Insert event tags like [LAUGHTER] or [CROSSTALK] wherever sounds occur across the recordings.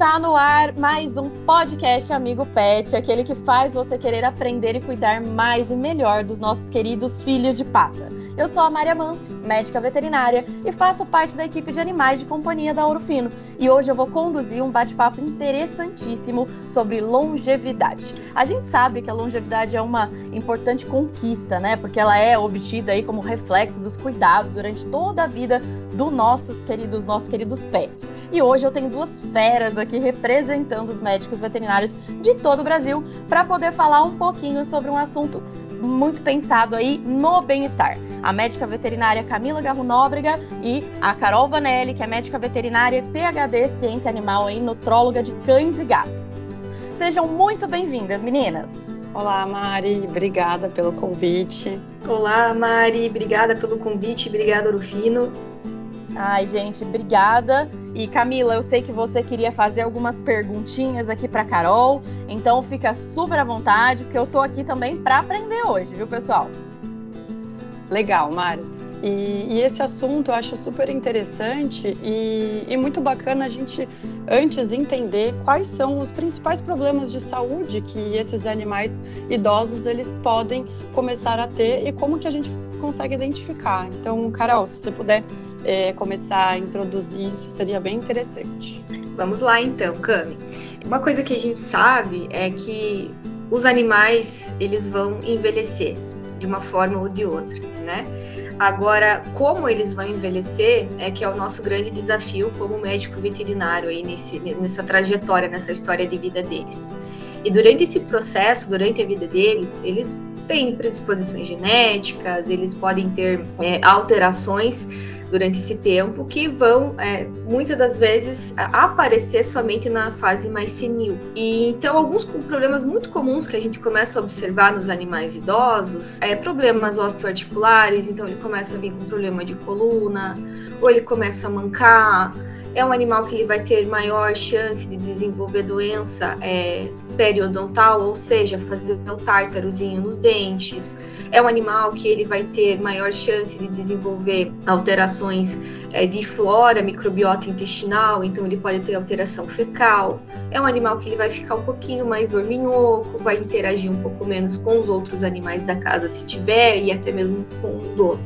Está no ar mais um podcast Amigo Pet, aquele que faz você querer aprender e cuidar mais e melhor dos nossos queridos filhos de pata. Eu sou a Maria Mancio, médica veterinária, e faço parte da equipe de animais de companhia da Ouro Fino. E hoje eu vou conduzir um bate-papo interessantíssimo sobre longevidade. A gente sabe que a longevidade é uma importante conquista, né? Porque ela é obtida aí como reflexo dos cuidados durante toda a vida dos nossos queridos, nossos queridos pets. E hoje eu tenho duas feras aqui representando os médicos veterinários de todo o Brasil para poder falar um pouquinho sobre um assunto muito pensado aí no bem-estar. A médica veterinária Camila Garro Nóbrega e a Carol Vanelli, que é médica veterinária PhD Ciência Animal e nutróloga de cães e gatos. Sejam muito bem-vindas, meninas. Olá, Mari, obrigada pelo convite. Olá, Mari, obrigada pelo convite, obrigada, Rufino. Ai, gente, obrigada. E Camila, eu sei que você queria fazer algumas perguntinhas aqui para Carol, então fica super à vontade, porque eu tô aqui também para aprender hoje, viu, pessoal? Legal, Mari. E, e, esse assunto eu acho super interessante e, e, muito bacana a gente antes entender quais são os principais problemas de saúde que esses animais idosos eles podem começar a ter e como que a gente consegue identificar. Então, Carol, se você puder é, começar a introduzir isso, seria bem interessante. Vamos lá então, Cami. Uma coisa que a gente sabe é que os animais eles vão envelhecer de uma forma ou de outra, né? Agora, como eles vão envelhecer é que é o nosso grande desafio como médico veterinário aí nesse, nessa trajetória, nessa história de vida deles. E durante esse processo, durante a vida deles, eles têm predisposições genéticas, eles podem ter é, alterações durante esse tempo que vão é, muitas das vezes aparecer somente na fase mais senil. E então alguns problemas muito comuns que a gente começa a observar nos animais idosos é problemas osteoarticulares, então ele começa a vir com problema de coluna, ou ele começa a mancar, é um animal que ele vai ter maior chance de desenvolver doença é, periodontal, ou seja, fazer um tártarozinho nos dentes. É um animal que ele vai ter maior chance de desenvolver alterações é, de flora, microbiota intestinal, então ele pode ter alteração fecal. É um animal que ele vai ficar um pouquinho mais dorminhoco, vai interagir um pouco menos com os outros animais da casa se tiver e até mesmo com o dono.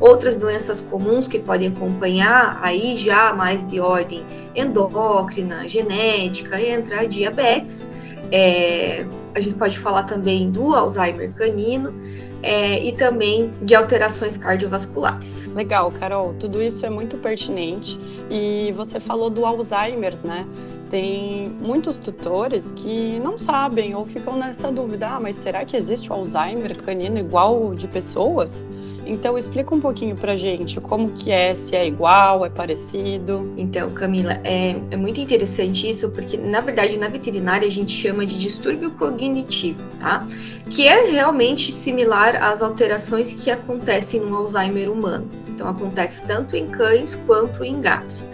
Outras doenças comuns que podem acompanhar, aí já mais de ordem endócrina, genética, entra a diabetes. É, a gente pode falar também do Alzheimer canino é, e também de alterações cardiovasculares. Legal, Carol, tudo isso é muito pertinente. E você falou do Alzheimer, né? Tem muitos tutores que não sabem ou ficam nessa dúvida: ah, mas será que existe o Alzheimer canino igual de pessoas? Então explica um pouquinho pra gente como que é, se é igual, é parecido. Então, Camila, é, é muito interessante isso, porque na verdade na veterinária a gente chama de distúrbio cognitivo, tá? Que é realmente similar às alterações que acontecem no Alzheimer humano. Então acontece tanto em cães quanto em gatos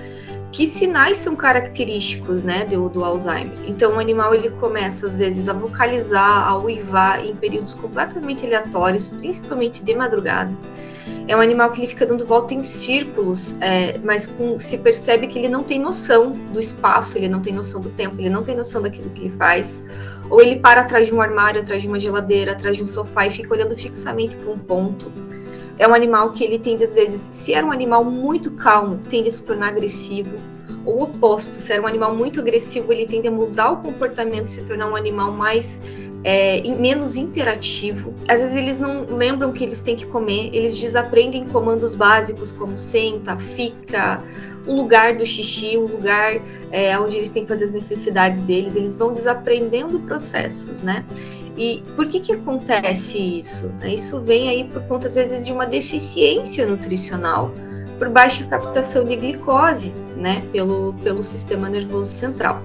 que sinais são característicos né, do, do, Alzheimer. Então, o animal ele começa, às vezes, a vocalizar, a uivar em períodos completamente aleatórios, principalmente de madrugada. É um animal que ele fica dando volta em círculos, é, mas com, se percebe que ele não tem noção do espaço, ele não tem noção do tempo, ele não tem noção daquilo que ele faz. Ou ele para atrás de um armário, atrás de uma geladeira, atrás de um sofá e fica olhando fixamente para um ponto é um animal que ele tende, às vezes, se era um animal muito calmo, tende a se tornar agressivo. Ou o oposto, se era um animal muito agressivo, ele tende a mudar o comportamento, se tornar um animal mais é, menos interativo. Às vezes eles não lembram que eles têm que comer, eles desaprendem comandos básicos como senta, fica, o lugar do xixi, o lugar é, onde eles têm que fazer as necessidades deles, eles vão desaprendendo processos, né? E por que que acontece isso? Isso vem aí por conta, às vezes, de uma deficiência nutricional por baixa captação de glicose, né, pelo, pelo sistema nervoso central.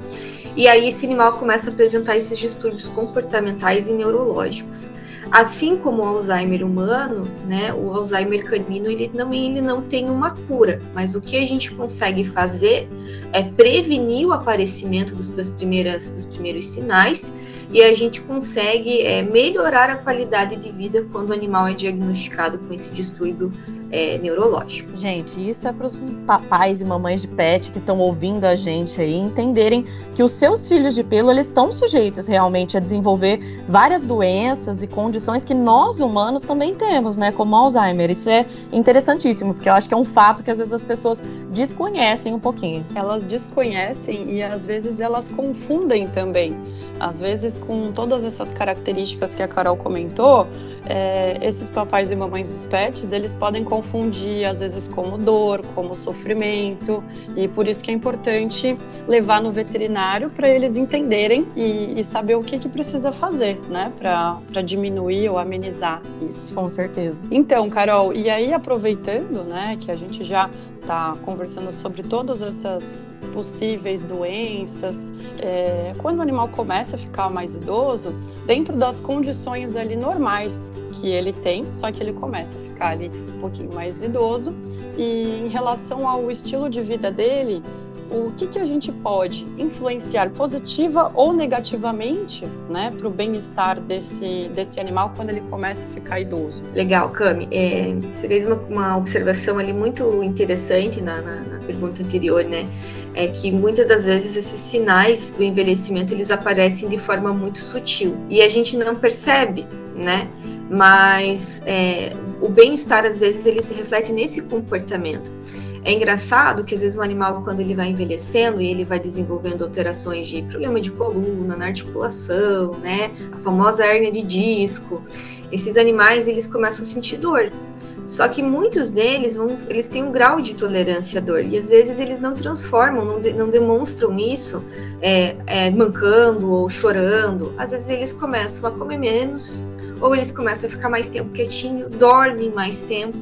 E aí esse animal começa a apresentar esses distúrbios comportamentais e neurológicos. Assim como o Alzheimer humano, né, o Alzheimer canino ele também ele não tem uma cura, mas o que a gente consegue fazer é prevenir o aparecimento dos, das primeiras, dos primeiros sinais e a gente consegue é, melhorar a qualidade de vida quando o animal é diagnosticado com esse distúrbio é, neurológico. Gente, isso é para os papais e mamães de pet que estão ouvindo a gente aí entenderem que os seus filhos de pelo eles estão sujeitos realmente a desenvolver várias doenças e condições que nós humanos também temos, né, como Alzheimer. Isso é interessantíssimo, porque eu acho que é um fato que às vezes as pessoas desconhecem um pouquinho. Elas desconhecem e às vezes elas confundem também. Às vezes, com todas essas características que a Carol comentou, é, esses papais e mamães dos pets, eles podem confundir, às vezes, como dor, como sofrimento, e por isso que é importante levar no veterinário para eles entenderem e, e, saber o que, que precisa fazer, né, para diminuir ou amenizar isso. Com certeza. Então, Carol, e aí aproveitando, né, que a gente já está conversando sobre todas essas possíveis doenças. É, quando o animal começa a ficar mais idoso, dentro das condições ali normais que ele tem, só que ele começa a ficar ali um pouquinho mais idoso. E em relação ao estilo de vida dele, o que, que a gente pode influenciar positiva ou negativamente né, para o bem-estar desse, desse animal quando ele começa a ficar idoso. Legal, Cami. É, você fez uma, uma, observação ali muito interessante na, na, na, pergunta anterior, né? É que muitas das vezes esses sinais do envelhecimento eles aparecem de forma muito sutil e a gente não percebe, né? Mas é, o bem-estar às vezes ele se reflete nesse comportamento. É engraçado que às vezes o animal, quando ele vai envelhecendo e ele vai desenvolvendo alterações de problema de coluna, na articulação, né, a famosa hérnia de disco, esses animais eles começam a sentir dor. Só que muitos deles vão, eles têm um grau de tolerância à dor e às vezes eles não transformam, não, de, não demonstram isso é, é, mancando ou chorando. Às vezes eles começam a comer menos ou eles começam a ficar mais tempo quietinho, dormem mais tempo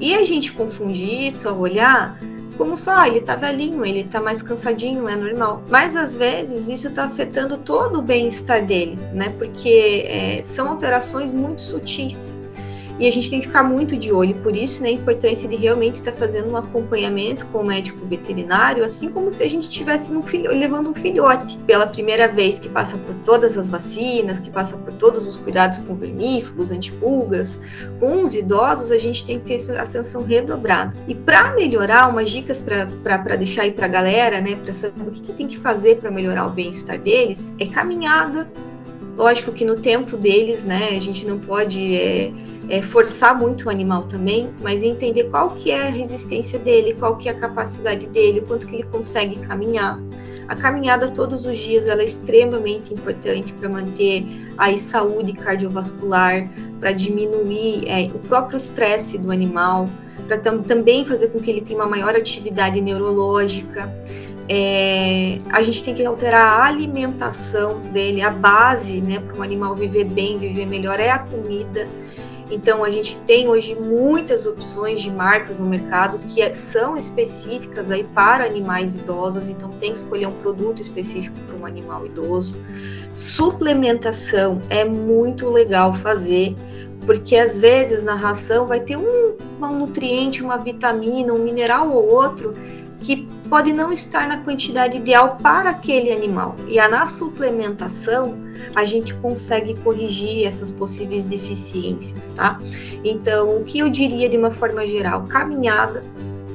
e a gente confunde isso ao olhar como só, ah, ele tá velhinho, ele tá mais cansadinho, é normal. Mas às vezes isso tá afetando todo o bem-estar dele, né? Porque é, são alterações muito sutis e a gente tem que ficar muito de olho. Por isso, né, a importância de realmente estar fazendo um acompanhamento com o médico veterinário, assim como se a gente estivesse levando um filhote pela primeira vez, que passa por todas as vacinas, que passa por todos os cuidados com vermífugos, antipulgas. Com os idosos, a gente tem que ter essa atenção redobrada. E para melhorar, umas dicas para deixar aí para a galera, né, para saber o que, que tem que fazer para melhorar o bem-estar deles, é caminhada. Lógico que no tempo deles, né, a gente não pode. É, é, forçar muito o animal também, mas entender qual que é a resistência dele, qual que é a capacidade dele, quanto que ele consegue caminhar. A caminhada todos os dias ela é extremamente importante para manter a saúde cardiovascular, para diminuir é, o próprio estresse do animal, para tam também fazer com que ele tenha uma maior atividade neurológica. É, a gente tem que alterar a alimentação dele, a base né, para um animal viver bem, viver melhor é a comida. Então a gente tem hoje muitas opções de marcas no mercado que é, são específicas aí para animais idosos, então tem que escolher um produto específico para um animal idoso. Suplementação é muito legal fazer, porque às vezes na ração vai ter um, um nutriente, uma vitamina, um mineral ou outro pode não estar na quantidade ideal para aquele animal. E na suplementação, a gente consegue corrigir essas possíveis deficiências, tá? Então, o que eu diria de uma forma geral? Caminhada,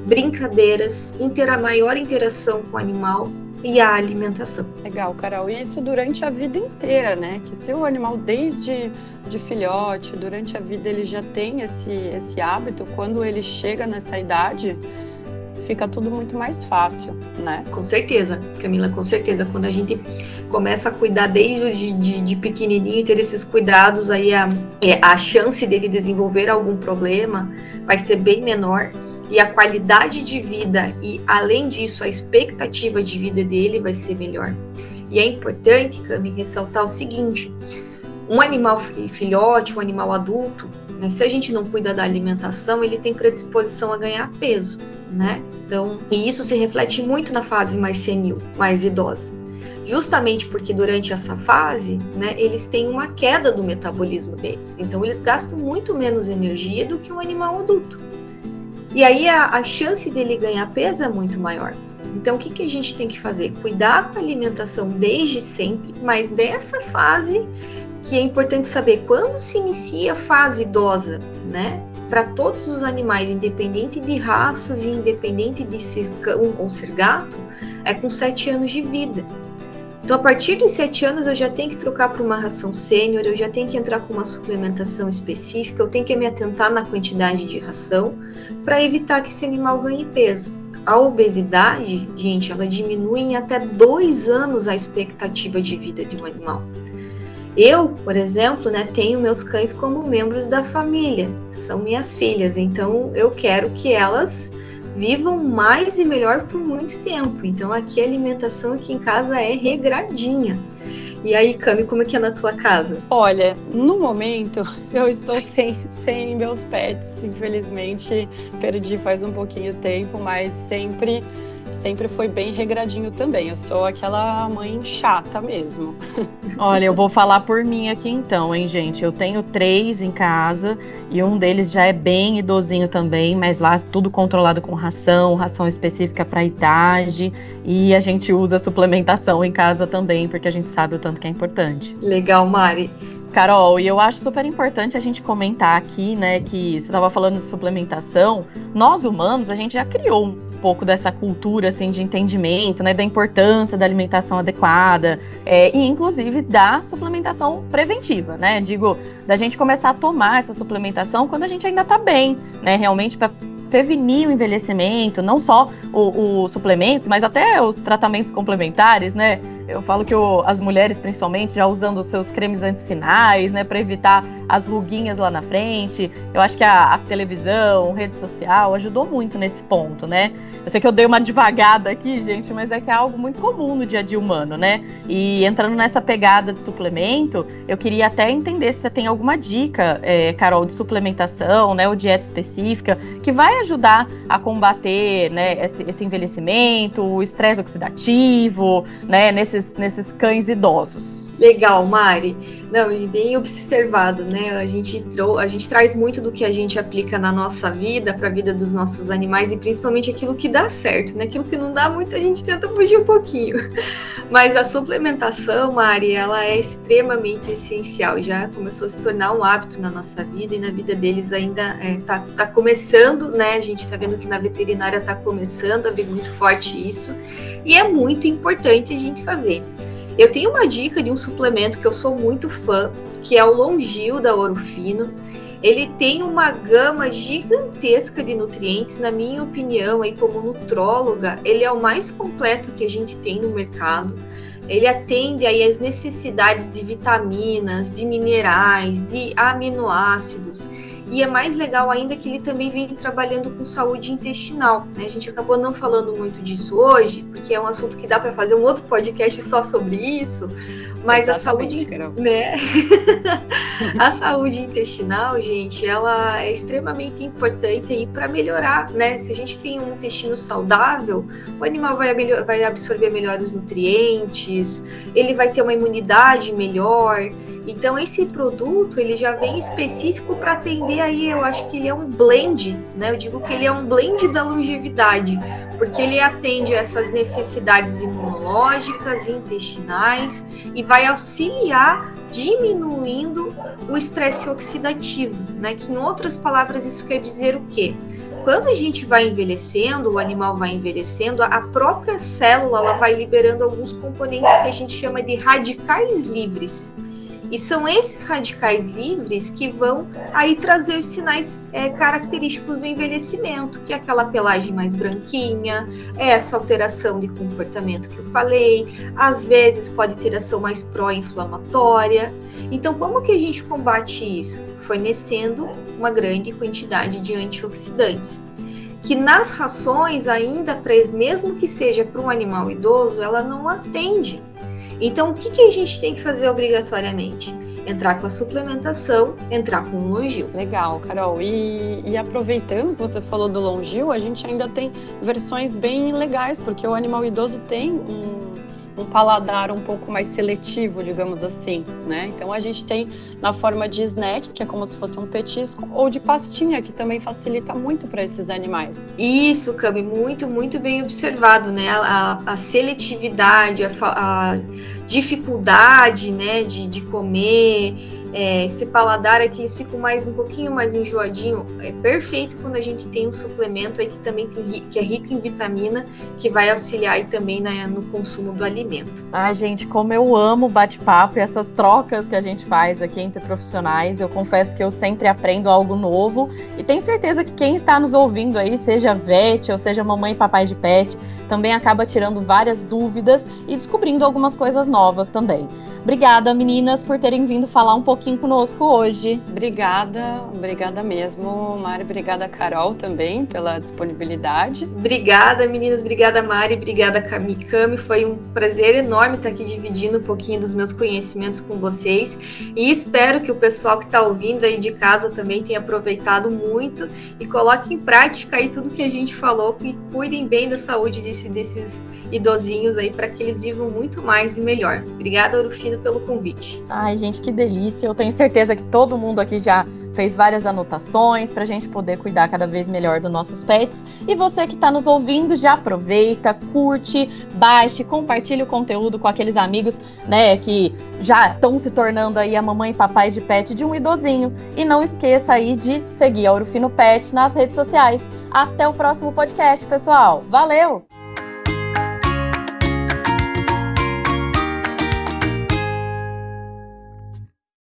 brincadeiras, intera maior interação com o animal e a alimentação. Legal, Carol. Isso durante a vida inteira, né? Que se o animal desde de filhote, durante a vida ele já tem esse, esse hábito, quando ele chega nessa idade, fica tudo muito mais fácil, né? Com certeza, Camila, com certeza. Quando a gente começa a cuidar desde de, de, de pequenininho e ter esses cuidados, aí a, é, a chance dele desenvolver algum problema vai ser bem menor e a qualidade de vida e, além disso, a expectativa de vida dele vai ser melhor. E é importante, Cami, ressaltar o seguinte: um animal filhote, um animal adulto, né, se a gente não cuida da alimentação, ele tem predisposição a ganhar peso né? Então, e isso se reflete muito na fase mais senil, mais idosa. Justamente porque durante essa fase, né, eles têm uma queda do metabolismo deles. Então, eles gastam muito menos energia do que um animal adulto. E aí a, a chance dele ganhar peso é muito maior. Então, o que, que a gente tem que fazer? Cuidar com a alimentação desde sempre, mas dessa fase que é importante saber quando se inicia a fase idosa, né? Para todos os animais, independente de raças e independente de ser cão ou ser gato, é com 7 anos de vida. Então, a partir dos 7 anos, eu já tenho que trocar para uma ração sênior, eu já tenho que entrar com uma suplementação específica, eu tenho que me atentar na quantidade de ração para evitar que esse animal ganhe peso. A obesidade, gente, ela diminui em até dois anos a expectativa de vida de um animal. Eu, por exemplo, né, tenho meus cães como membros da família, são minhas filhas, então eu quero que elas vivam mais e melhor por muito tempo. Então aqui a alimentação aqui em casa é regradinha. E aí, Cami, como é que é na tua casa? Olha, no momento [LAUGHS] eu estou sem, sem meus pets, infelizmente perdi faz um pouquinho tempo, mas sempre sempre foi bem regradinho também. Eu sou aquela mãe chata mesmo. [LAUGHS] Olha, eu vou falar por mim aqui então, hein, gente. Eu tenho três em casa e um deles já é bem idosinho também, mas lá tudo controlado com ração, ração específica para idade e a gente usa suplementação em casa também, porque a gente sabe o tanto que é importante. Legal, Mari. Carol, e eu acho super importante a gente comentar aqui, né, que você estava falando de suplementação. Nós humanos, a gente já criou um pouco dessa cultura assim de entendimento, né, da importância da alimentação adequada é, e inclusive da suplementação preventiva, né? Digo, da gente começar a tomar essa suplementação quando a gente ainda está bem, né? Realmente para prevenir o envelhecimento, não só os suplementos, mas até os tratamentos complementares, né? Eu falo que o, as mulheres, principalmente, já usando os seus cremes anticinais, né, para evitar as ruguinhas lá na frente. Eu acho que a, a televisão, rede social ajudou muito nesse ponto, né? Eu sei que eu dei uma devagada aqui, gente, mas é que é algo muito comum no dia a dia humano, né? E entrando nessa pegada de suplemento, eu queria até entender se você tem alguma dica, é, Carol, de suplementação, né, ou dieta específica, que vai ajudar a combater, né, esse, esse envelhecimento, o estresse oxidativo, né, nesses, nesses cães idosos. Legal, Mari. Não, e bem observado, né? A gente, a gente traz muito do que a gente aplica na nossa vida, para a vida dos nossos animais e principalmente aquilo que dá certo, né? Aquilo que não dá muito, a gente tenta fugir um pouquinho. [LAUGHS] Mas a suplementação, Mari, ela é extremamente essencial. Já começou a se tornar um hábito na nossa vida e na vida deles ainda está é, tá começando, né? A gente está vendo que na veterinária está começando a ver muito forte isso. E é muito importante a gente fazer. Eu tenho uma dica de um suplemento que eu sou muito fã, que é o Longil da Ouro Fino. Ele tem uma gama gigantesca de nutrientes, na minha opinião, aí como nutróloga, ele é o mais completo que a gente tem no mercado. Ele atende aí as necessidades de vitaminas, de minerais, de aminoácidos. E é mais legal ainda que ele também vem trabalhando com saúde intestinal. Né? A gente acabou não falando muito disso hoje, porque é um assunto que dá para fazer um outro podcast só sobre isso. Mas Exatamente, a saúde, né? [LAUGHS] a saúde intestinal, gente, ela é extremamente importante aí para melhorar, né? Se a gente tem um intestino saudável, o animal vai, vai absorver melhor os nutrientes, ele vai ter uma imunidade melhor. Então esse produto ele já vem específico para atender aí, eu acho que ele é um blend, né? Eu digo que ele é um blend da longevidade, porque ele atende essas necessidades imunológicas, intestinais e vai auxiliar diminuindo o estresse oxidativo, né? Que em outras palavras isso quer dizer o quê? Quando a gente vai envelhecendo, o animal vai envelhecendo, a própria célula ela vai liberando alguns componentes que a gente chama de radicais livres. E são esses radicais livres que vão aí trazer os sinais é, característicos do envelhecimento, que é aquela pelagem mais branquinha, é essa alteração de comportamento que eu falei, às vezes pode ter ação mais pró-inflamatória. Então, como que a gente combate isso? Fornecendo uma grande quantidade de antioxidantes que nas rações ainda, mesmo que seja para um animal idoso, ela não atende então, o que, que a gente tem que fazer obrigatoriamente? Entrar com a suplementação, entrar com o Longil. Legal, Carol. E, e, aproveitando que você falou do Longil, a gente ainda tem versões bem legais, porque o animal idoso tem um, um paladar um pouco mais seletivo, digamos assim, né? Então a gente tem na forma de snack, que é como se fosse um petisco, ou de pastinha, que também facilita muito para esses animais. Isso, Cami, muito, muito bem observado, né? A, a seletividade, a, a dificuldade, né, de, de comer, é, esse paladar aqui eles ficam mais um pouquinho mais enjoadinho. É perfeito quando a gente tem um suplemento aí que também tem, que é rico em vitamina, que vai auxiliar aí também no consumo do alimento. Ah, gente, como eu amo bate-papo e essas trocas que a gente faz aqui entre profissionais. Eu confesso que eu sempre aprendo algo novo e tenho certeza que quem está nos ouvindo aí, seja vet ou seja mamãe e papai de pet, também acaba tirando várias dúvidas e descobrindo algumas coisas novas também. Obrigada, meninas, por terem vindo falar um pouquinho conosco hoje. Obrigada, obrigada mesmo, Mari. Obrigada, Carol, também, pela disponibilidade. Obrigada, meninas. Obrigada, Mari. Obrigada, Cami. Foi um prazer enorme estar aqui dividindo um pouquinho dos meus conhecimentos com vocês. E espero que o pessoal que está ouvindo aí de casa também tenha aproveitado muito e coloque em prática aí tudo que a gente falou e cuidem bem da saúde desse, desses idosinhos aí para que eles vivam muito mais e melhor. Obrigada, Orofino, pelo convite. Ai, gente, que delícia. Eu tenho certeza que todo mundo aqui já fez várias anotações para a gente poder cuidar cada vez melhor dos nossos pets. E você que está nos ouvindo, já aproveita, curte, baixe, compartilhe o conteúdo com aqueles amigos, né, que já estão se tornando aí a mamãe e papai de pet de um idosinho. E não esqueça aí de seguir a Urufino Pet nas redes sociais. Até o próximo podcast, pessoal. Valeu!